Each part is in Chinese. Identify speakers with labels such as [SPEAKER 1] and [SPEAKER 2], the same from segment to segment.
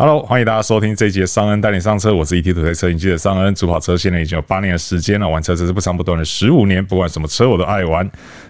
[SPEAKER 1] Hello，欢迎大家收听这一集的尚恩带你上车，我是 ET 土车车影记的尚恩，主跑车现在已经有八年的时间了，玩车这是不长不短的十五年，不管什么车我都爱玩。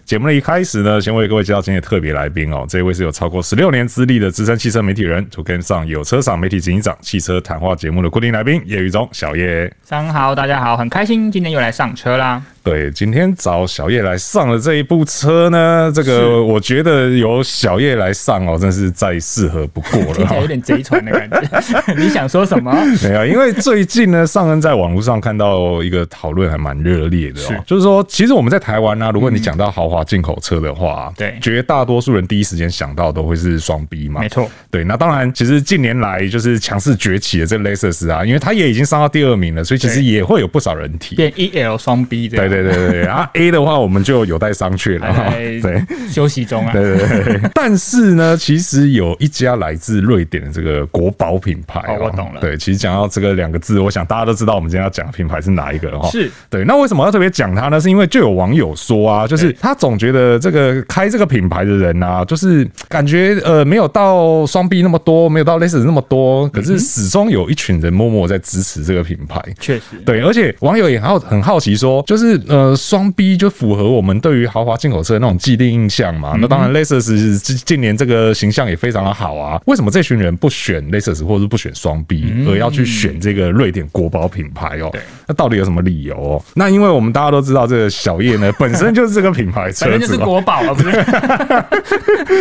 [SPEAKER 1] 节目的一开始呢，先为各位介绍今天的特别来宾哦，这位是有超过十六年资历的资深汽车媒体人，就跟上有车赏媒体执行长汽车谈话节目的固定来宾叶宇中小叶。
[SPEAKER 2] 上午好，大家好，很开心今天又来上车啦。
[SPEAKER 1] 对，今天找小叶来上了这一部车呢，这个我觉得由小叶来上哦，真是再适合不过了，
[SPEAKER 2] 听起来有点贼船的感觉。你想说什么？
[SPEAKER 1] 没有，因为最近呢，上恩在网络上看到一个讨论还蛮热烈的哦，就是说，其实我们在台湾呢，如果你讲到豪华进口车的话，对，绝大多数人第一时间想到都会是双 B 嘛，
[SPEAKER 2] 没错。
[SPEAKER 1] 对，那当然，其实近年来就是强势崛起的这个 Lexus 啊，因为它也已经上到第二名了，所以其实也会有不少人提
[SPEAKER 2] 变 EL 双 B 的。
[SPEAKER 1] 对对对对啊。A 的话，我们就有待商榷了哈。对，
[SPEAKER 2] 休息中啊。
[SPEAKER 1] 对对对。但是呢，其实有一家来自瑞典的这个国宝品牌。
[SPEAKER 2] 哦，我懂了。
[SPEAKER 1] 对，其实讲到这个两个字，我想大家都知道我们今天要讲的品牌是哪一个哈。
[SPEAKER 2] 是。
[SPEAKER 1] 对，那为什么要特别讲它呢？是因为就有网友说啊，就是他总觉得这个开这个品牌的人啊，就是感觉呃没有到双 B 那么多，没有到 Lexus 那么多，可是始终有一群人默默在支持这个品牌。
[SPEAKER 2] 确实。
[SPEAKER 1] 对，而且网友也好很好奇说，就是呃双 B。就符合我们对于豪华进口车的那种既定印象嘛？那当然，Lexus 近年这个形象也非常的好啊。为什么这群人不选 Lexus 或者是不选双 B，而要去选这个瑞典国宝品牌哦？那到底有什么理由哦？那因为我们大家都知道，这个小叶呢 本身就是这个品牌车子，
[SPEAKER 2] 就是国宝啊，不是？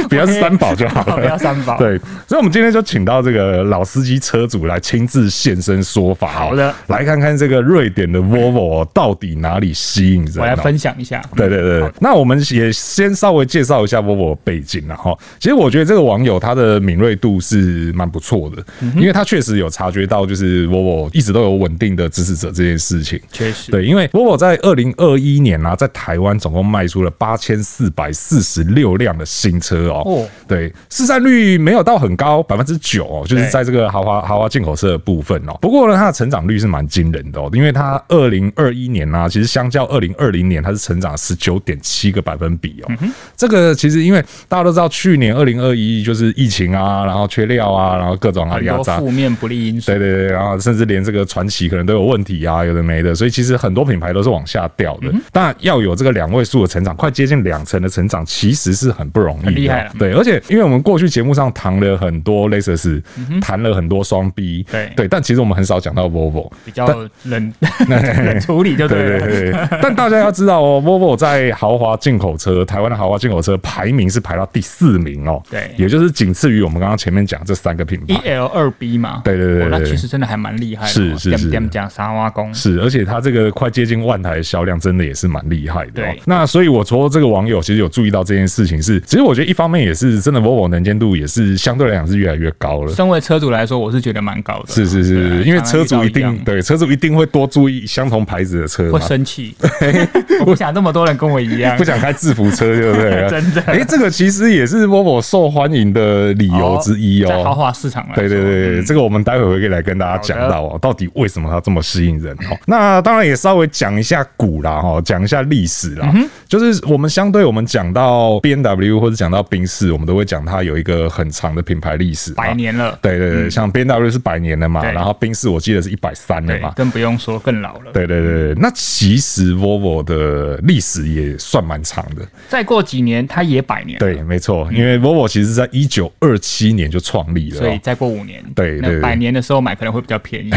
[SPEAKER 1] 不要是三宝就好了，
[SPEAKER 2] 不要三宝。
[SPEAKER 1] 对，所以我们今天就请到这个老司机车主来亲自现身说法。
[SPEAKER 2] 好的，
[SPEAKER 1] 来看看这个瑞典的 Volvo 到底哪里吸引人？
[SPEAKER 2] 我来分享一下。
[SPEAKER 1] 对对对，那我们也先稍微介绍一下 Volvo 背景了哈。其实我觉得这个网友他的敏锐度是蛮不错的，因为他确实有察觉到，就是 Volvo 一直都有稳定的支持者这件事情。
[SPEAKER 2] 确实，
[SPEAKER 1] 对，因为 Volvo 在二零二一年啊，在台湾总共卖出了八千四百四十六辆的新车哦。对，市占率没有到很高，百分之九哦，就是在这个豪华豪华进口车的部分哦。不过呢，它的成长率是蛮惊人的哦，因为它二零二一年啊，其实相较二零二零年，它是成长十九点七个百分比哦。这个其实因为大家都知道，去年二零二一就是疫情啊，然后缺料啊，然后各种啊压榨，
[SPEAKER 2] 负面不利因素。
[SPEAKER 1] 对对对，然后甚至连这个传奇可能都有问题啊，有的没的，所以其实很多品牌都是往下掉的。但要有这个两位数的成长，快接近两成的成长，其实是很不容易的。
[SPEAKER 2] 厉害了。
[SPEAKER 1] 对，而且因为我们过去节目上谈了很多 Lexus，谈了很多双 B，对对，但其实我们很少讲到 Volvo，
[SPEAKER 2] 比较冷 冷处理就对了。
[SPEAKER 1] 对。但大家要知道哦，Volvo 在豪华进口车，台湾的豪华进口车排名是排到第四名哦。对，也就是仅次于我们刚刚前面讲这三个品牌。
[SPEAKER 2] 一 L 二 B 嘛。
[SPEAKER 1] 对对对，对，
[SPEAKER 2] 那其实真的还蛮厉害的。
[SPEAKER 1] 是是是。
[SPEAKER 2] 讲沙挖工。
[SPEAKER 1] 是，而且它这个快接近万台的销量，真的也是蛮厉害的。
[SPEAKER 2] 对。
[SPEAKER 1] 那所以我说这个网友其实有注意到这件事情，是其实我觉得一方面也是真的，Volvo 能见度也是相对来讲是越来越高了。
[SPEAKER 2] 身为车主来说，我是觉得蛮高的。
[SPEAKER 1] 是是是，因为车主一定对车主一定会多注意相同牌子的车。
[SPEAKER 2] 会生气。我不想那么多人跟我一样。
[SPEAKER 1] 不想开制服车，对不对？
[SPEAKER 2] 真的，
[SPEAKER 1] 哎，这个其实也是 Volvo 受欢迎的理由之一哦。
[SPEAKER 2] 在豪华市场来说，
[SPEAKER 1] 对对对，这个我们待会会可以来跟大家讲到哦，到底为什么它这么吸引人哦。那当然也稍微讲一下古啦哈，讲一下历史啦。就是我们相对我们讲到 B N W 或者讲到宾士，我们都会讲它有一个很长的品牌历史，
[SPEAKER 2] 百年了。
[SPEAKER 1] 对对对，像 B N W 是百年了嘛，然后宾士我记得是一百三了嘛，
[SPEAKER 2] 更不用说更老了。
[SPEAKER 1] 对对对，那其实 Volvo 的历史也算蛮长的。
[SPEAKER 2] 再过几年，它也百年。
[SPEAKER 1] 对，没错，因为 Volvo 其实在一九二七年就创立了，
[SPEAKER 2] 所以再过五年，
[SPEAKER 1] 对对，
[SPEAKER 2] 百年的时候买可能会比较便宜，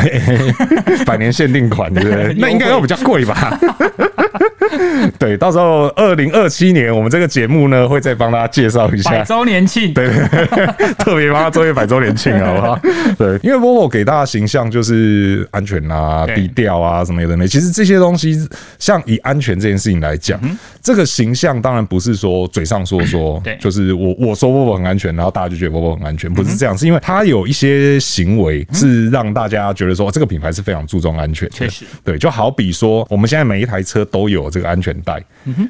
[SPEAKER 1] 百年限定款，对不对？那应该要比较贵吧？对，到时候二零二七年，我们这个节目呢会再帮大家介绍一下
[SPEAKER 2] 百周年庆，
[SPEAKER 1] 对，特别帮他做一个百周年庆，好不好？对，因为 Volvo 给大家形象就是安全啊、低调啊什么的。其实这些东西，像以安全这件事情来讲，这个形象当然不是说嘴上说说，对，就是我我说 Volvo 很安全，然后大家就觉得 Volvo 很安全，不是这样，是因为它有一些行为是让大家觉得说这个品牌是非常注重安全的。确实，对，就好比说我们现在每一台车都有这个安全带。带，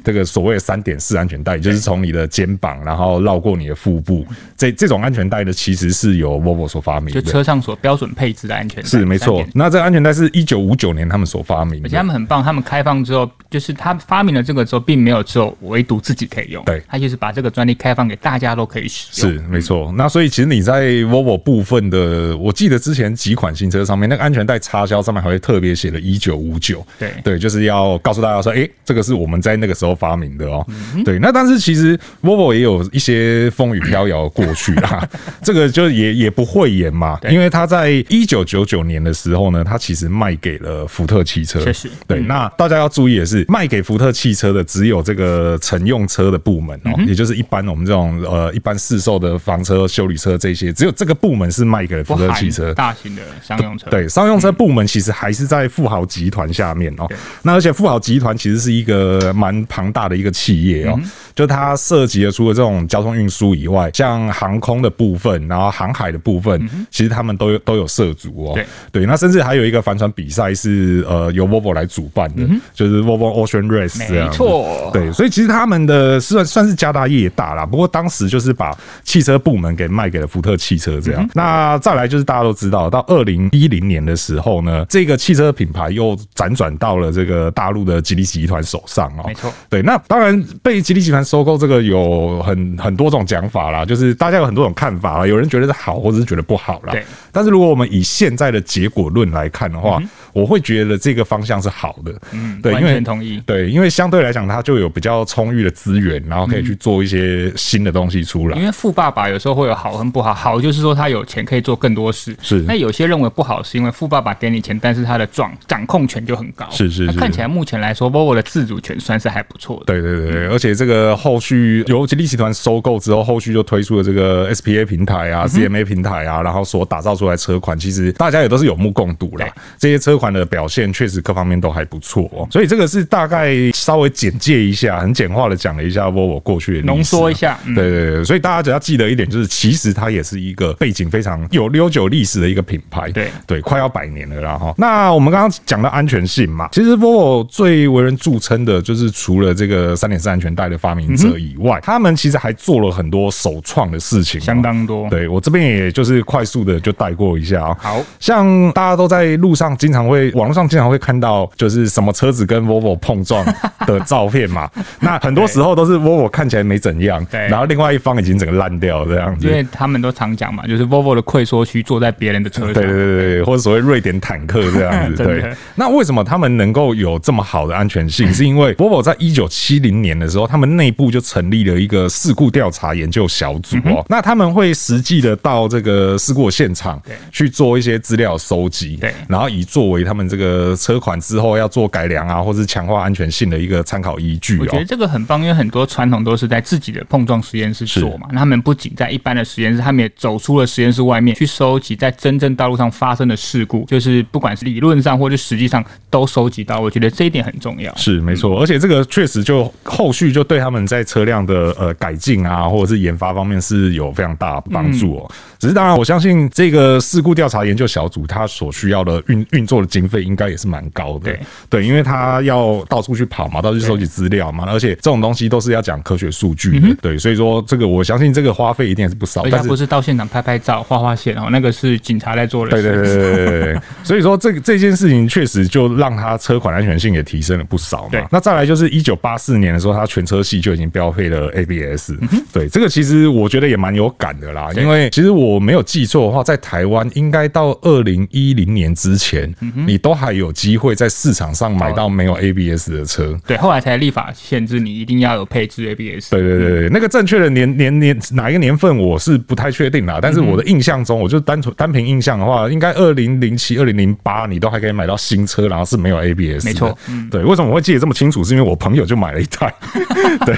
[SPEAKER 1] 这个所谓的三点式安全带，就是从你的肩膀，然后绕过你的腹部，这这种安全带呢，其实是由 Volvo 所发明的，
[SPEAKER 2] 就车上所标准配置的安全带。
[SPEAKER 1] 是没错。那这个安全带是一九五九年他们所发明的，
[SPEAKER 2] 而且他们很棒，他们开放之后，就是他发明了这个之后，并没有只有唯独自己可以用，对，他就是把这个专利开放给大家都可以使用。
[SPEAKER 1] 是没错。那所以其实你在 Volvo 部分的，我记得之前几款新车上面，那个安全带插销上面还会特别写了一九五九，对。对，就是要告诉大家说，哎、欸，这个是我们在那个时候发明的哦、喔嗯。对，那但是其实 Volvo 也有一些风雨飘摇过去啦，这个就也也不讳言嘛，因为他在一九九九年的时候呢，他其实卖给了福特汽车，确实，对。那大家要注意的是，卖给福特汽车的只有这个乘用车的部门哦、喔，也就是一般我们这种呃一般市售的房车、修理车这些，只有这个部门是卖给了福特汽车，
[SPEAKER 2] 大型的商用车，
[SPEAKER 1] 对，商用车部门其实还是在富豪集团下面哦、喔。那而且富豪集团其实是一个蛮庞大的一个企业哦、喔，就它涉及了除了这种交通运输以外，像航空的部分，然后航海的部分，其实他们都有都有涉足哦。对，那甚至还有一个帆船比赛是呃由 Volvo 来主办的，就是 Volvo Ocean Race。没错，对，所以其实他们的算算是家大业大啦。不过当时就是把汽车部门给卖给了福特汽车这样。那再来就是大家都知道，到二零一零年的时候呢，这个汽车品牌又辗转到了这个大陆的吉利集团手上哦。没错，对，那当然被吉利集团收购这个有很很多种讲法啦，就是大家有很多种看法啦，有人觉得是好，或者是觉得不好啦。对，但是如果我们以现在的结果论来看的话，嗯我会觉得这个方向是好的，嗯，对，因为同意，对，因为相对来讲，它就有比较充裕的资源，然后可以去做一些新的东西出来。因为
[SPEAKER 2] 富爸爸有时候会有好跟不好，好就是说他有钱可以做更多事，是。那有些认为不好，是因为富爸爸给你钱，但是他的掌掌控权就很高，是是是。看起来目前来说，Volvo 的自主权算是还不错的。
[SPEAKER 1] 对对对对，而且这个后续由吉利集团收购之后，后续就推出了这个 SPA 平台啊、CMA 平台啊，然后所打造出来车款，其实大家也都是有目共睹啦。这些车款的表现确实各方面都还不错哦，所以这个是大概稍微简介一下，很简化的讲了一下 Volvo 过去的
[SPEAKER 2] 浓缩一下，
[SPEAKER 1] 对对对，所以大家只要记得一点，就是其实它也是一个背景非常有悠久历史的一个品牌，对。对，快要百年了啦哈。那我们刚刚讲到安全性嘛，其实 Volvo 最为人著称的就是除了这个三点式安全带的发明者以外，他们其实还做了很多首创的事情，
[SPEAKER 2] 相当多。
[SPEAKER 1] 对，我这边也就是快速的就带过一下啊，好。像大家都在路上经常会网络。上经常会看到就是什么车子跟 Volvo 碰撞的照片嘛，那很多时候都是 Volvo 看起来没怎样，对，然后另外一方已经整个烂掉这样子。
[SPEAKER 2] 因为他们都常讲嘛，就是 Volvo 的溃缩区坐在别人的车上，
[SPEAKER 1] 对对对对，或者所谓瑞典坦克这样子。对，那为什么他们能够有这么好的安全性？是因为 Volvo 在一九七零年的时候，他们内部就成立了一个事故调查研究小组哦。那他们会实际的到这个事故现场去做一些资料收集，对，然后以作为他们这个。个车款之后要做改良啊，或是强化安全性的一个参考依据。
[SPEAKER 2] 我觉得这个很棒，因为很多传统都是在自己的碰撞实验室做嘛。那他们不仅在一般的实验室，他们也走出了实验室外面去收集在真正道路上发生的事故，就是不管是理论上或者实际上都收集到。我觉得这一点很重要。
[SPEAKER 1] 是没错，而且这个确实就后续就对他们在车辆的呃改进啊，或者是研发方面是有非常大帮助哦。只是当然，我相信这个事故调查研究小组它所需要的运运作的经费应该也是蛮高的，对对，因为他要到处去跑嘛，到处去收集资料嘛，而且这种东西都是要讲科学数据的，对，所以说这个我相信这个花费一定也是不少。
[SPEAKER 2] 但是不是到现场拍拍照、画画线哦，那个是警察在做的。
[SPEAKER 1] 对对对对对对，所以说这个这件事情确实就让他车款安全性也提升了不少嘛。那再来就是一九八四年的时候，他全车系就已经标配了 ABS，对，这个其实我觉得也蛮有感的啦，因为其实我没有记错的话，在台湾应该到二零一零年之前，你都还有。机会在市场上买到没有 ABS 的车，
[SPEAKER 2] 对，后来才立法限制你一定要有配置 ABS。
[SPEAKER 1] 对对对对，那个正确的年年年哪一个年份我是不太确定啦，但是我的印象中，我就单纯单凭印象的话，应该二零零七、二零零八你都还可以买到新车，然后是没有 ABS。没错，对，为什么我会记得这么清楚？是因为我朋友就买了一台，对，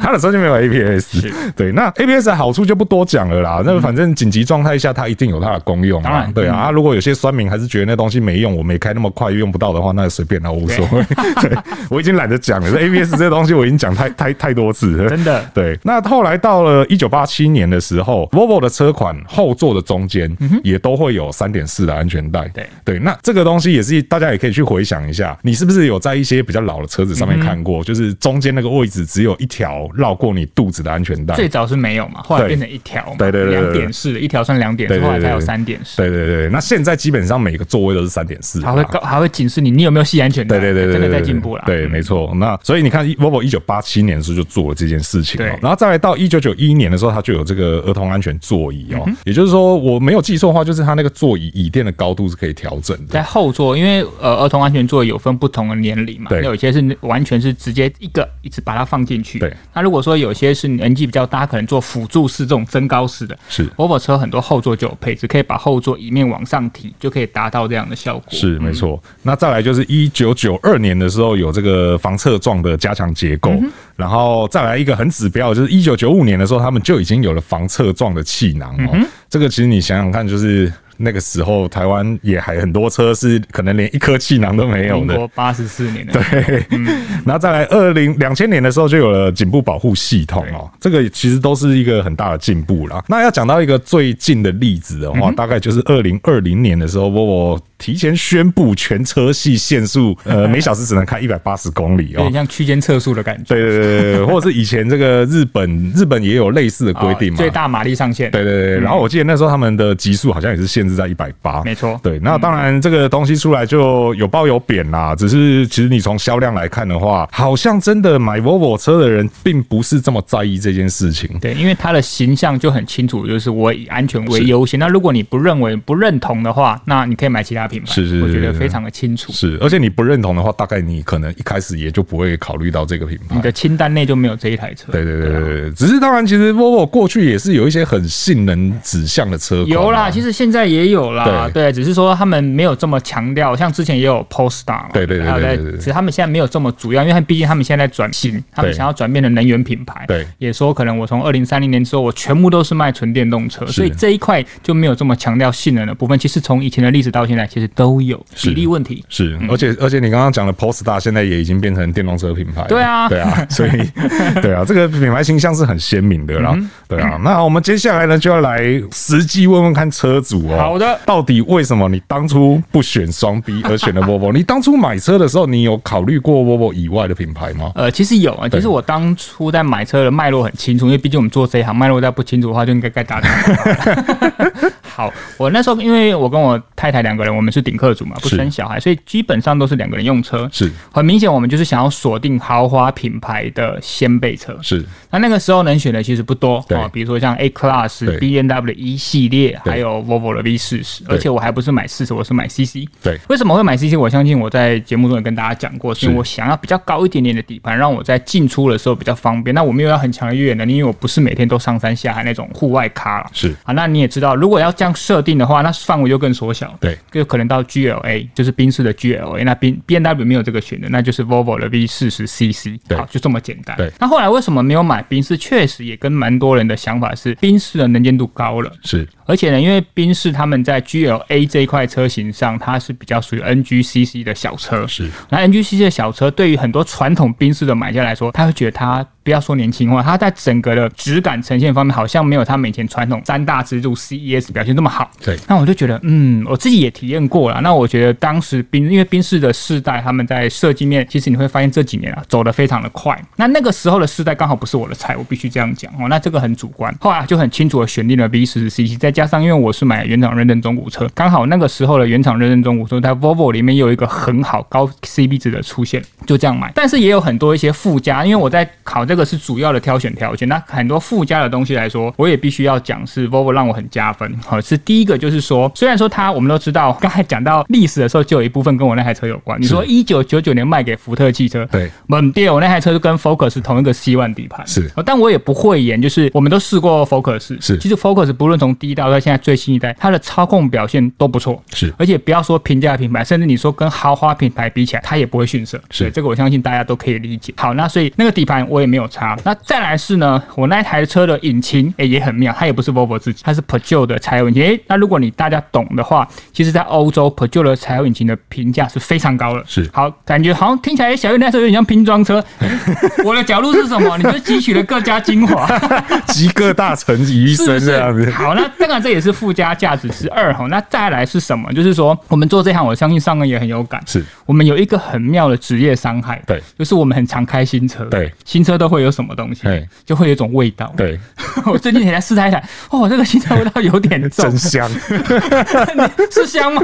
[SPEAKER 1] 他的车就没有 ABS。对，那 ABS 的好处就不多讲了啦，那反正紧急状态下它一定有它的功用啊。对啊，如果有些酸民还是觉得那东西没用，我没开那么快用。用不到的话，那就随便了，我无所谓。对，我已经懒得得讲了。这 ABS 这个东西我已经讲太太太多次了，
[SPEAKER 2] 真的。
[SPEAKER 1] 对，那后来到了一九八七年的时候，Volvo 的车款后座的中间也都会有三点四的安全带。对对，那这个东西也是大家也可以去回想一下，你是不是有在一些比较老的车子上面看过，就是中间那个位置只有一条绕过你肚子的安全带。
[SPEAKER 2] 最早是没有嘛，后来变成一条，
[SPEAKER 1] 对对对，
[SPEAKER 2] 两点式的，一条算两点，后来才有三点式。
[SPEAKER 1] 对对对，那现在基本上每个座位都是三点四，
[SPEAKER 2] 还会告还会警示你，你有没有系安全带？
[SPEAKER 1] 对对对，
[SPEAKER 2] 真的在进步了。
[SPEAKER 1] 对，没错。那所以你看，Volvo 一九八七年的时候就做了这件事情，对，然后再来到一九九一年的时候，它就有这个儿童安全座椅哦，也就是说我没有记错的话，就是它那个座椅椅垫的高度是可以调整的。
[SPEAKER 2] 在后座，因为呃儿童安全座椅有分不同的年龄嘛，对，有些是完全是直接一个一直把它放进去。对，那如果说有些是年纪比较大，可能做辅助式这种增高式的，是 Volvo 车很多后座就有配置，可以把后座椅面往上提，就可以达到这样的效果。
[SPEAKER 1] 是没错。那再来就是一九九二年的时候有这个防侧撞的加强结构，然后再来一个很指标，就是一九九五年的时候他们就已经有了防侧撞的气囊哦。这个其实你想想看，就是。那个时候，台湾也还很多车是可能连一颗气囊都没有的。
[SPEAKER 2] 民国八十四年的。
[SPEAKER 1] 对，嗯、然后再来二零两千年的时候就有了颈部保护系统哦，这个其实都是一个很大的进步啦。那要讲到一个最近的例子的话，大概就是二零二零年的时候，Volvo 提前宣布全车系限速，呃，每小时只能开一百八十公里哦，有点
[SPEAKER 2] 像区间测速的感觉。
[SPEAKER 1] 对对对对，或者是以前这个日本日本也有类似的规定嘛，
[SPEAKER 2] 最大马力上限。
[SPEAKER 1] 对对对，然后我记得那时候他们的极速好像也是限。制在一百八，
[SPEAKER 2] 没错。
[SPEAKER 1] 对，那当然这个东西出来就有褒有贬啦。只是其实你从销量来看的话，好像真的买 Volvo 车的人并不是这么在意这件事情。
[SPEAKER 2] 对，因为它的形象就很清楚，就是我以安全为优先。那如果你不认为、不认同的话，那你可以买其他品牌。是是，我觉得非常的清楚。
[SPEAKER 1] 是，而且你不认同的话，大概你可能一开始也就不会考虑到这个品牌。
[SPEAKER 2] 你的清单内就没有这一台车。
[SPEAKER 1] 对对对对对。只是当然，其实 Volvo 过去也是有一些很性能指向的车。
[SPEAKER 2] 有啦，其实现在也有啦。对，只是说他们没有这么强调，像之前也有 Polestar 嘛，对对对对对，其实他们现在没有这么主要，因为毕竟他们现在在转型，他们想要转变成能源品牌，对，也说可能我从二零三零年之后，我全部都是卖纯电动车，所以这一块就没有这么强调性能的部分。其实从以前的历史到现在，其实都有比例问题。是，而且而且你刚刚讲的 Polestar 现在也已经变成电动车品牌，对啊，对啊，所以 对啊，这个品牌形象是很鲜明的啦，对啊。那我们接下来呢，就要来实际问问看车主哦，好的，到底。为什么你当初不选双 B 而选了 Volvo？你当初买车的时候，你有考虑过 Volvo 以外的品牌吗？呃，其实有啊。其实我当初在买车的脉络很清楚，因为毕竟我们做这一行，脉络再不清楚的话，就应该该打电好，我那时候因为我跟我太太两个人，我们是顶客族嘛，不生小孩，所以基本上都是两个人用车。是，很明显我们就是想要锁定豪华品牌的掀背车。是，那那个时候能选的其实不多啊，比如说像 A Class、B N W 一系列，还有 Volvo 的 V 四十，而且我还不是买四十，我是买 CC。对，为什么会买 CC？我相信我在节目中也跟大家讲过，是因为我想要比较高一点点的底盘，让我在进出的时候比较方便。那我没有要很强的越野能力，因为我不是每天都上山下海那种户外咖了。是啊，那你也知道，如果要这样设定的话，那范围就更缩小。对，就可能到 GLA，就是宾士的 GLA。那宾 BMW 没有这个选的，那就是 Volvo 的 V 四十 CC。对，好，就这么简单。对，那后来为什么没有买宾士？确实也跟蛮多人的想法是，宾士的能见度高了。是。而且呢，因为宾士他们在 GLA 这一块车型上，它是比较属于 NGCC 的小车。是，那 NGCC 的小车对于很多传统宾士的买家来说，他会觉得它。不要说年轻化，它在整个的质感呈现方面，好像没有他们以前传统三大支柱 CES 表现这么好。对，那我就觉得，嗯，我自己也体验过了。那我觉得当时宾，因为宾士的世代，他们在设计面，其实你会发现这几年啊，走得非常的快。那那个时候的世代刚好不是我的菜，我必须这样讲哦。那这个很主观。后来就很清楚的选定了 V40CC，再加上因为我是买原厂认证中古车，刚好那个时候的原厂认证中古车在 Volvo 里面有一个很好高 CB 值的出现，就这样买。但是也有很多一些附加，因为我在考这个。这个是主要的挑选条件，那很多附加的东西来说，我也必须要讲是 Volvo 让我很加分。好，是第一个就是说，虽然说它我们都知道，刚才讲到历史的时候，就有一部分跟我那台车有关。你说一九九九年卖给福特汽车，对，猛爹，我那台车就跟 Focus 同一个 C 万底盘，是。但我也不会言，就是我们都试过 Focus，是。其实 Focus 不论从第一代到现在最新一代，它的操控表现都不错，是。而且不要说平价品牌，甚至你说跟豪华品牌比起来，它也不会逊色。是。这个我相信大家都可以理解。好，那所以那个底盘我也没有。有差。那再来是呢，我那台车的引擎哎、欸、也很妙，它也不是 Volvo 自己，它是 Peugeot 的柴油引擎。哎，那如果你大家懂的话，其实在欧洲 Peugeot 的柴油引擎的评价是非常高的。
[SPEAKER 1] 是，
[SPEAKER 2] 好，感觉好像听起来小月那时候有点像拼装车。我的角度是什么？你就汲取了各家精华，
[SPEAKER 1] 集各大成于一身这样子。
[SPEAKER 2] 好，那当然这也是附加价值之二哈。那再来是什么？就是说我们做这行，我相信上个也很有感。
[SPEAKER 1] 是
[SPEAKER 2] 我们有一个很妙的职业伤害。
[SPEAKER 1] 对，
[SPEAKER 2] 就是我们很常开新车。
[SPEAKER 1] 对，
[SPEAKER 2] 新车都会有什么东西？对，就会有一种味道。
[SPEAKER 1] 对，
[SPEAKER 2] 我最近也在试它一台，哦，这个新车味道有点重，
[SPEAKER 1] 真香，
[SPEAKER 2] 是香吗？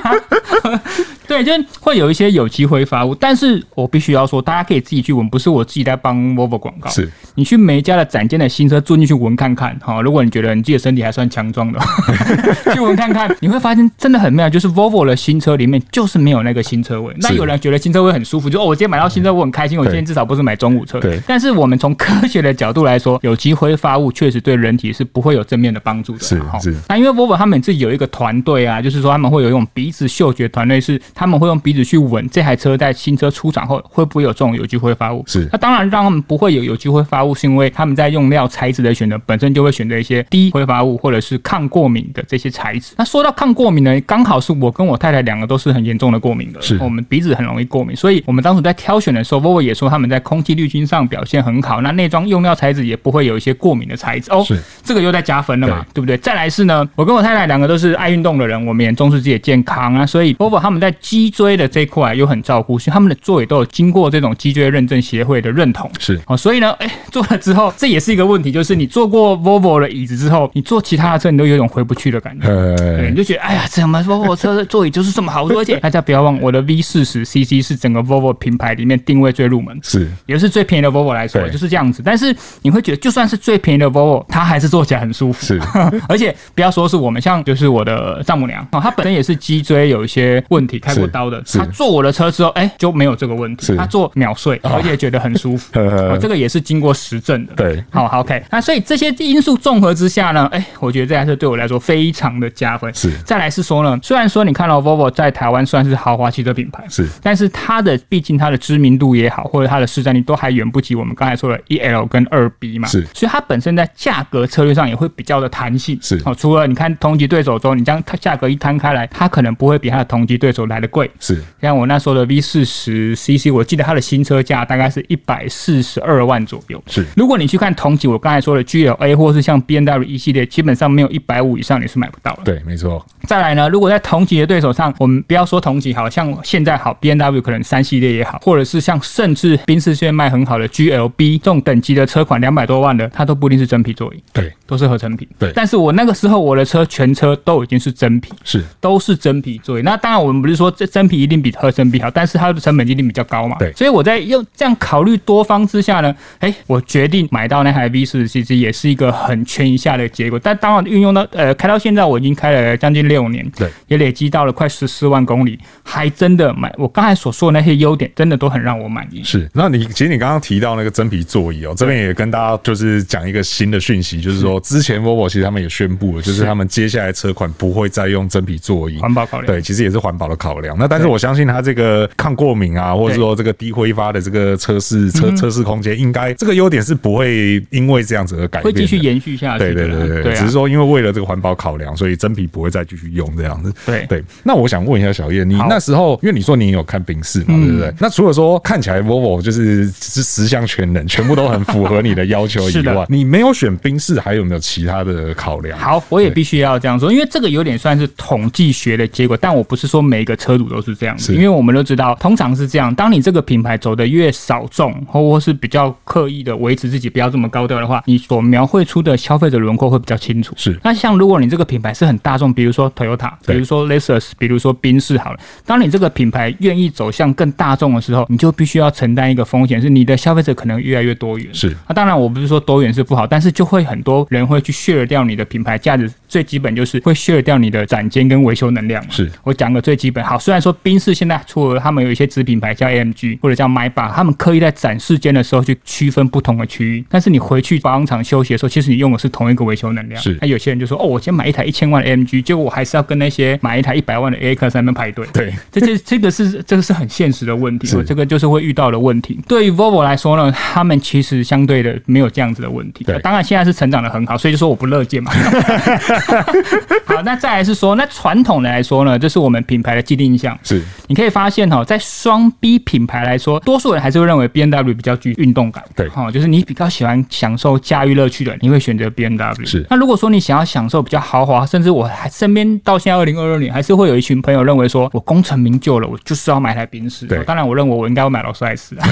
[SPEAKER 2] 对，就会有一些有机挥发物。但是我必须要说，大家可以自己去闻，不是我自己在帮 Volvo 广告。
[SPEAKER 1] 是
[SPEAKER 2] 你去每一家的展间的新车坐进去闻看看，哈，如果你觉得你自己的身体还算强壮的，去闻看看，你会发现真的很妙，就是 Volvo 的新车里面就是没有那个新车味。那有人觉得新车味很舒服，就哦，我今天买到新车，我很开心，我今天至少不是买中午车。
[SPEAKER 1] 对。
[SPEAKER 2] 但是我们从科学的角度来说，有机挥发物确实对人体是不会有正面的帮助的。
[SPEAKER 1] 是是。
[SPEAKER 2] 那因为 Volvo 他们自己有一个团队啊，就是说他们会有一种鼻子嗅觉团队，是他们会用鼻子去闻这台车在新车出厂后会不会有这种有机挥发物。
[SPEAKER 1] 是。
[SPEAKER 2] 那当然让他们不会有有机挥发物，是因为他们在用料材质的选择本身就会选择一些低挥发物或者是抗过敏的这些材质。那说到抗过敏呢，刚好是我跟我太太两个都是很严重的过敏的，是我们鼻子很容易过敏，所以我们当时在挑选的时候，Volvo 也说他们在空气滤芯上表现很好，那内装用料材质也不会有一些过敏的材质哦。是这个又在加分了嘛，对，对不对？再来是呢，我跟我太太两个都是爱运动的人，我们也重视自己的健康啊，所以 Volvo 他们在脊椎的这一块又很照顾，所以他们的座椅都有经过这种脊椎认证协会的认同。是哦，所以呢，哎，坐了之后，这也是一个问题，就是你坐过 Volvo 的椅子之后，你坐其他的车，你都有一种回不去的感觉，对，你就觉得哎呀，怎么 Volvo 车的座椅就是这么好坐？而且大家不要忘，我的 V 四十 CC 是整个 Volvo 品牌里面定位最入门，是也是最便宜的 Volvo 来说，就是这样子。但是你会觉得，就算是最便宜的 Volvo，它还是坐起来很舒服。是，而且不要说是我们，像就是我的丈母娘啊，她本身也是脊椎有一些问题，开过刀的。她坐我的车之后，哎，就没有这个问题，她坐秒睡，而且觉得很舒服。这个也是经过实证的。对，好，OK。那所以这些因素综合之下呢，哎，我觉得这台车对我来说非常的加分。是，再来是说呢，虽然说你看到 Volvo 在台湾算是豪华汽车品牌，是，但是它的毕竟它的知名度也好，或者它的市占率都还远不及我们刚才说的一 L 跟二 B 嘛。是，所以它本身在价格策略上也会比较的弹性。是，哦，除了你看同级对手中，你将它价格一摊开来，它可能不会比它的同级对手来的贵。是，像我那时候的 V 四十 CC，我记得它的新车价大概是一百四十二万左右。是，如果你去看同级，我刚才说的 GLA 或是像 B N W 一系列，基本上没有一百五以上你是买不到的。对，没错。再来呢，如果在同级的对手上，我们不要说同级，好像现在好 B N W 可能三系列也好，或者是像甚至宾士现在卖很好的 GLB 这种等级的车款，两百多万的，它都不一定是真皮座椅，对，都是合成皮。对，但是我那个时候我的车全车都已经是真皮，是都是真皮座椅。那当然我们不是说这真皮一定比合成皮好，但是它的成本一定比较高嘛。对，所以我在用这样考虑多方之下呢，哎，我决定买到那台 V 四十 CC 也是一个很权宜下的结果。但当然运用到呃开到现在，我已经开了将近六年，对，也累积到了快十四万公里，还真的买我刚才所说的那些优点，真的都很让我满意。是，那你其实你刚刚提到那个真皮座椅哦，这边也跟大家就是讲一个新的讯息，就是说之前 Volvo 其实他们也宣布了，就是他们接下来车款不会再用真皮座椅，环保考量。对，其实也是环保的考量。那但是我相信它这个抗过敏啊，或者说这个低挥发的这个车室车车室空间，应该这个优点是不会因为这样子而改变，会继续延续下去。对对对对，只是说因为为了这个环保考量，所以真皮不会再继续用这样子。对。对，那我想问一下小叶，你那时候因为你说你有看宾士嘛，对不对？那除了说看起来 Volvo 就是是十项全能，全部都很符合你的要求 以外，你没有选宾士，还有没有其他的考量？好，我也必须要这样说，因为这个有点算是统计学的结果，但我不是说每一个车主都是这样子，因为我们都知道，通常是这样，当你这个品牌走的越少众，或是比较刻意的维持自己不要这么高调的话，你所描绘出的消费者轮廓会比较清楚。是，那像如果你这个品牌是很大众，比如说 Toyota，比如说 Lexus，比如说宾士好了，当你这个品牌愿意走向更大众的时候，你就必须要承担一个风险，是你的消费者可能越来越多元。是，那当然我不是说多元是不好，但是就会很多人会去 share 掉你的品牌价值，最基本就是会 share 掉你的展间跟维修能量。是，我讲个最基本。好，虽然说宾士现在除了他们有一些子品牌叫 AMG 或者叫迈巴，他们刻意在展示间的时候去区分不同。的区域，但是你回去保养厂休息的时候，其实你用的是同一个维修能量。
[SPEAKER 1] 是，
[SPEAKER 2] 那有些人就说，哦，我先买一台一千万的 AMG，结果我还是要跟那些买一台一百万的 AX 在那边排队。
[SPEAKER 1] 对，
[SPEAKER 2] 这这这个是这个是很现实的问题，
[SPEAKER 1] 是
[SPEAKER 2] 这个就是会遇到的问题。对于 Volvo 来说呢，他们其实相对的没有这样子的问题。
[SPEAKER 1] 对，
[SPEAKER 2] 当然现在是成长的很好，所以就说我不乐见嘛。好，那再来是说，那传统的来说呢，这是我们品牌的既定印象。
[SPEAKER 1] 是，
[SPEAKER 2] 你可以发现哈，在双 B 品牌来说，多数人还是会认为 BMW 比较具运动感。
[SPEAKER 1] 对，
[SPEAKER 2] 哈，就是你比较喜欢享受驾驭乐趣的，你会选择 BMW。
[SPEAKER 1] 是，
[SPEAKER 2] 那如果说你想要享受比较豪华，甚至我还身边到现在二零二二年，还是会有一群朋友认为说，我功成名就了，我就是要买台宾士。对，当然我认为我应该要买劳斯莱斯啊。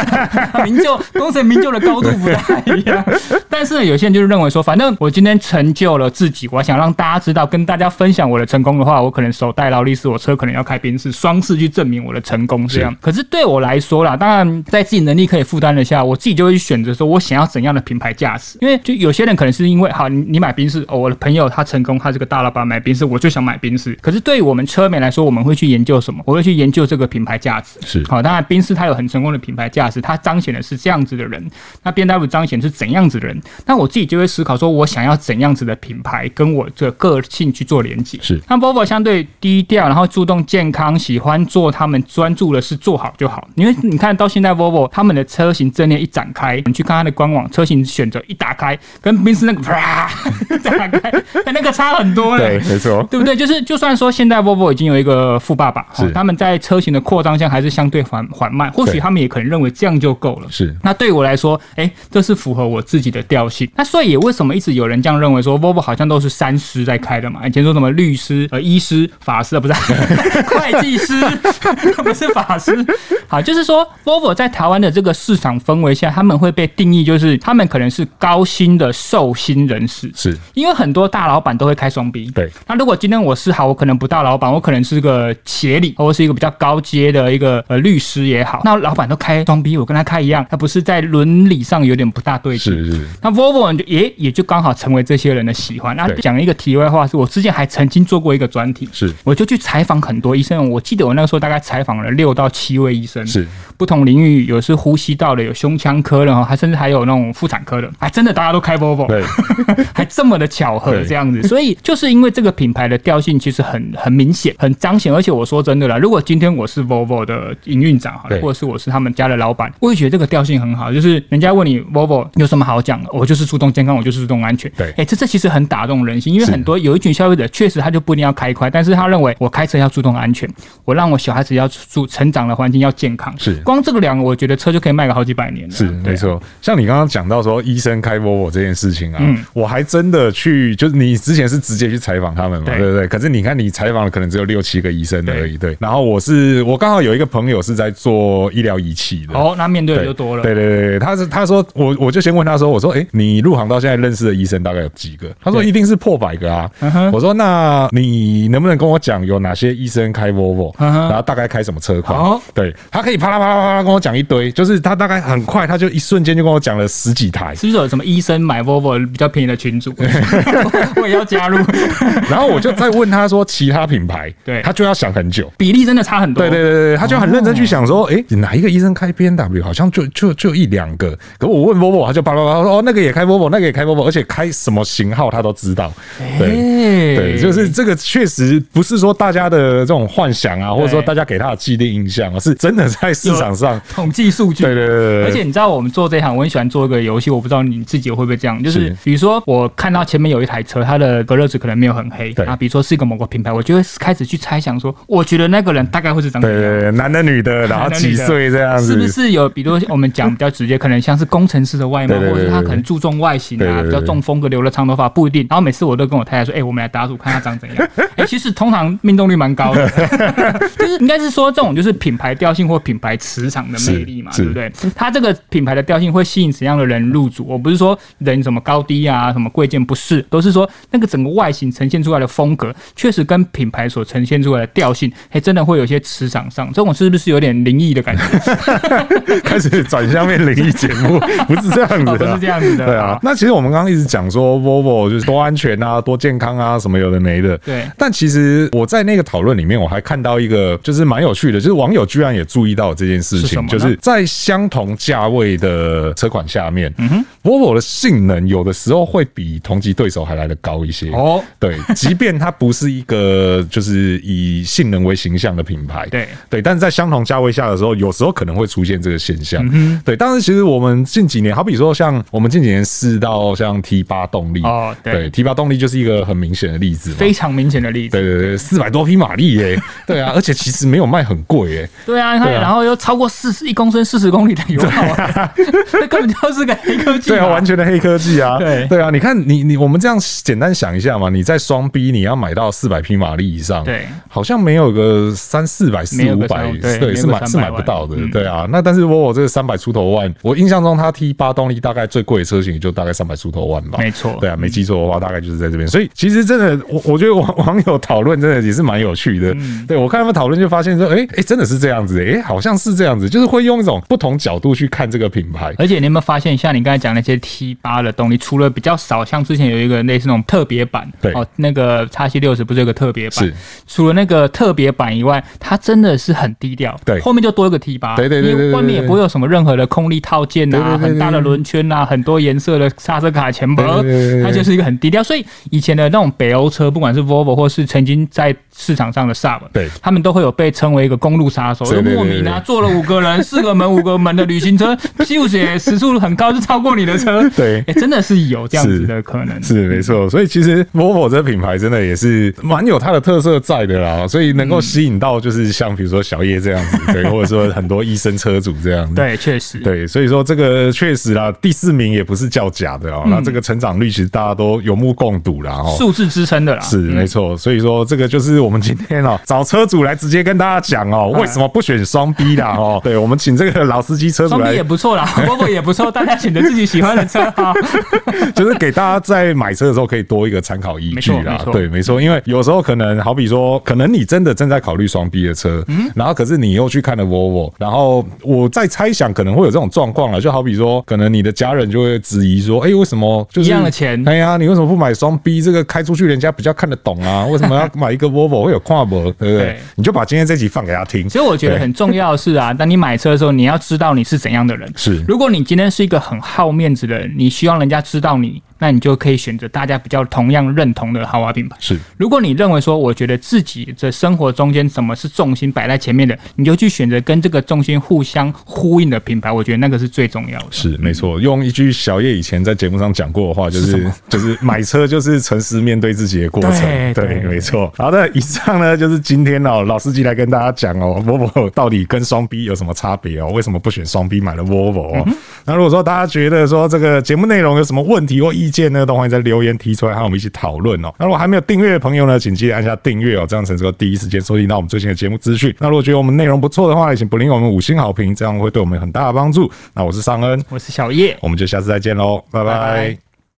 [SPEAKER 2] 名就功成名就的高度不太一样，但是呢，有些人就是认为说，反正我今天成就了自己，我想让大家知道，跟大家分享我的成功的话，我可能手戴劳力士，我车可能要开宾士，双次去证明我的成功。这样，可是对我来说啦，当然在自己能力可以负担的下，我自己就会去选择说，我想要怎样的品牌价值。因为就有些人可能是因为，好，你你买宾士，哦，我的朋友他成功，他是个大老板买宾士，我就想买宾士。可是对于我们车迷来说，我们会去研究什么？我会去研究这个品牌价值。
[SPEAKER 1] 是，
[SPEAKER 2] 好，当然宾士它有很成功的品牌价值，它彰显的是这样子的人。那 BMW 彰显是怎样子的人？那我自己就会思考说，我想要怎样子的品牌跟我这个性去做连接。
[SPEAKER 1] 是，
[SPEAKER 2] 那 Volvo 相对低调，然后注重健康，喜欢做他们专注的事，做好就好。因为你看到现在 Volvo 他们的车型阵列一展开，你去看它的官网，车型选择一打开，跟宾士那个 啪打开，那个差很多了。
[SPEAKER 1] 对，没错，
[SPEAKER 2] 对不对？就是就算说现在 Volvo 已经有一个富爸爸，是他们在车型的扩张上还是相对缓缓慢，或许他们也可能认为这样就够了。
[SPEAKER 1] 是，
[SPEAKER 2] 那对我来说，哎，这是符合我自己的调性。那所以为什么一直有人这样认为说 Volvo 好像都是三师在开的嘛？以前说什么律师、呃医师、法师啊，不是 会计师，不是法师。好，就是说 Volvo 在台湾的这个市场氛围下，他们会被定义就是他们可能是高薪的受薪人士，
[SPEAKER 1] 是
[SPEAKER 2] 因为很多大老板都会开双 B。
[SPEAKER 1] 对，
[SPEAKER 2] 那如果今天我是好，我可能不大老板，我可能是个协理，或者是一个比较高阶的一个呃律师也好，那老板都开双 B，我跟他开一样，他不是在伦理上有点不大对劲？
[SPEAKER 1] 是是。
[SPEAKER 2] 那 Volvo 就也也就刚好成为这些人的喜欢。那讲一个题外话，是我之前还曾经做过一个专题，是。我就去采访很多医生，我记得我那个时候大概采访了六到七位医生，是。不同领域，有是呼吸道的，有胸腔科的，还甚至还有那种妇产科的，哎真的大家都开 Volvo，对，还这么的巧合这样子，所以就是因为这个品牌的调性其实很很明显，很彰显，而且我说真的啦，如果今天我是 Volvo 的营运长，好了，或者是我是他们家的老板，我也觉得这个调性很好，就是人家问你 Volvo 有什么好讲的，我就是注重健康，我就是注重安全，对，哎，这这其实很打动人心，因为很多有一群消费者确实他就不一定要开快，但是他认为我开车要注重安全，我让我小孩子要住成长的环境要健康，是。光这个两个，我觉得车就可以卖个好几百年了，是没错。像你刚刚讲到说医生开 Volvo 这件事情啊，嗯，我还真的去，就是你之前是直接去采访他们嘛，对。不对？可是你看你采访的可能只有六七个医生而已，对。然后我是我刚好有一个朋友是在做医疗仪器的，哦，那面对的就多了，对对对，他是他说我我就先问他说，我说哎，你入行到现在认识的医生大概有几个？他说一定是破百个啊。我说那你能不能跟我讲有哪些医生开 Volvo，然后大概开什么车款？对，他可以啪啦啪啦啪啦跟我讲一堆，就是他大概很快他就一瞬间就跟我讲了十几台，是不是有什么医生买 Volvo 比较便宜的群组？我也要加入。然后我就再问他说其他品牌，对，他就要想很久，比例真的差很多。对对对对，他就很认真去想说，哎，哪一个医生开 BMW 好像就就就一两个。可我问 Volvo，他就啪啦啪啦说，哦，那个也开 Volvo，那个也开 Volvo，而且开什么型号他都知道。对对，就是这个确实不是说大家的这种幻想啊，或者说大家给他的既定印象，啊是真的在市场上统计数据。对对对。而且你知道我们做这行，我很喜欢做一个游戏，我不知道你自己会不会这样，就是比如说我看到前面有一台车，它的隔热纸可能没有很黑，啊，比如说是一个某个品牌，我就会开始去猜想说，我觉得那个人大概会是长什么样？对对对，男的女的，然后几岁这样子？是不是有？比如说我们讲比较直接，可能像是工程师的外貌，或者是他可能注重外形啊，比较重风格，留了长头发不一定。然后每次我都跟我太太说，哎，我们来打赌看他长怎样。哎，其实通常命中率蛮高的，就是应该是说这种就是品牌调性或品牌磁场的魅力嘛，对不对？他这个品牌的调性会吸引怎样的人入主？我不是说人什么高低啊，什么贵贱，不是，都是说那个整个外形呈现出来的风格，确实跟品牌所呈现出来的调性，哎，真的会有些磁场上，这种是不是有点灵异的感觉？开始转向面灵异节目，不是这样子的，不是这样子的。对啊，那其实我们刚刚一直讲说 Volvo 就是多安全啊，多健康啊，什么有的没的。对。但其实我在那个讨论里面，我还看到一个就是蛮有趣的，就是网友居然也注意到这件事
[SPEAKER 1] 情，就是在相同价位的车款下面，嗯哼，Volvo 的性能有的时候会比同级对手还来得高一些哦。对，即便它不是一个就是以性能为形象的品牌，对对，但是在相同价位下的时候，有时候可能会出现这个现象。嗯，对，但是其实我们近几年，好比说像我们近几年试到像 T 八动力哦，对，T 八动力就是一个很明显的例子，
[SPEAKER 2] 非常明显的例子。
[SPEAKER 1] 对对对，四百多匹马力耶，对啊，而且其实没有卖很贵耶。
[SPEAKER 2] 对啊，你看，然后又超过四十一公升四十公里的油耗，那根本就是个黑科技。
[SPEAKER 1] 对啊，完全的黑科技啊。对对啊，你看你你我们这样简单想一下嘛，你在双 B 你要买到四百匹马力以上，对，好像没有个三四百四五百，对，是买是买不到的。对啊，那但是我我这个三百出头万，我印象中它 T 八动力大概最贵的车型也就大概三百出头万吧。没错，对啊，没记错的话大概就是在这边。所以其实真的，我我觉得网网友讨论真的也是蛮有趣的。对我看他们讨论就发现说，哎哎，真的是这样子，哎，好像是这样子，就是会用一种不同角度去看这个品牌。
[SPEAKER 2] 而且你有没有发现，像你刚才讲那些 T 八的动力，除了比较少，像之前有一个类似那种特别版，对哦，那个叉七六十不是有个特别版？是。除了那个特别版以外，它真的是很低调。对，后面就多一个 T 八。对对对，对，外面也不会有什么任何的空力套件啊，很大的轮圈啊，很多颜色的刹车卡钳，它就是一个很低调。所以以前的那种北欧车，不管是 Volvo 或是曾经在市场上的 Saab，对，他们都会有被称为一个公路杀手，就莫名啊，坐了五个人，四个门五个门的旅行车，就是时速很高，就超过你的车。对，哎，真的是有这样子的可能。
[SPEAKER 1] 是没错，所以其实 Volvo 这个品牌真的也是蛮有它的特色在的啦，所以能够吸引到就是像比如说小叶这样子，对，或者说很多医生车主这样子。
[SPEAKER 2] 对，确实。
[SPEAKER 1] 对，所以说这个确实啦，第四名也不是叫假的哦。那这个成长率其实大家都有目共睹啦，哦，
[SPEAKER 2] 数字支撑的啦。
[SPEAKER 1] 是没错，所以说这个就是我们今天哦找车主来直接跟大家讲哦，为什么不选双 B 啦？哦，对，我们请这个老司机车主来，双
[SPEAKER 2] B 也不错啦，Volvo 也不错，大家选择自己喜欢的车哈，
[SPEAKER 1] 就是给大家在买车的时候可以多一个参考依据啦。对，没错，因为有时候可能好比说，可能你真的正在考虑双 B 的车，嗯，然后可是你又去看了 Volvo，然后我在猜想可能会有这种状况了，就好比说，可能你的家人就会质疑说，哎，为什么就是一
[SPEAKER 2] 样的钱？
[SPEAKER 1] 哎呀，你为什么不买双 B？这个开出去人家比较看得懂啊？为什么要买一个 Volvo 会有跨博？对不对？对，你就把今天这集放给他听。
[SPEAKER 2] 其实我觉得很重要的是啊，当你买车的时候，你要知道你是怎样的人。是，如果你今天是一个很好面子的人，你希望人家知道你。那你就可以选择大家比较同样认同的豪华品牌。是，如果你认为说，我觉得自己的生活中间什么是重心摆在前面的，你就去选择跟这个重心互相呼应的品牌。我觉得那个是最重要的。
[SPEAKER 1] 是，没错。用一句小叶以前在节目上讲过的话，就是 就是买车就是诚实面对自己的过程。对，没错。好的，以上呢就是今天哦，老司机来跟大家讲哦，Volvo 到底跟双 B 有什么差别哦？为什么不选双 B 买了 Volvo？哦，嗯。那如果说大家觉得说这个节目内容有什么问题或意见，呢，都欢迎在留言提出来，和我们一起讨论哦。那如果还没有订阅的朋友呢，请记得按下订阅哦，这样才能够第一时间收听到我们最新的节目资讯。那如果觉得我们内容不错的话，也请不吝我们五星好评，这样会对我们很大的帮助。那我是尚恩，
[SPEAKER 2] 我是小叶，
[SPEAKER 1] 我们就下次再见喽，拜拜。拜拜。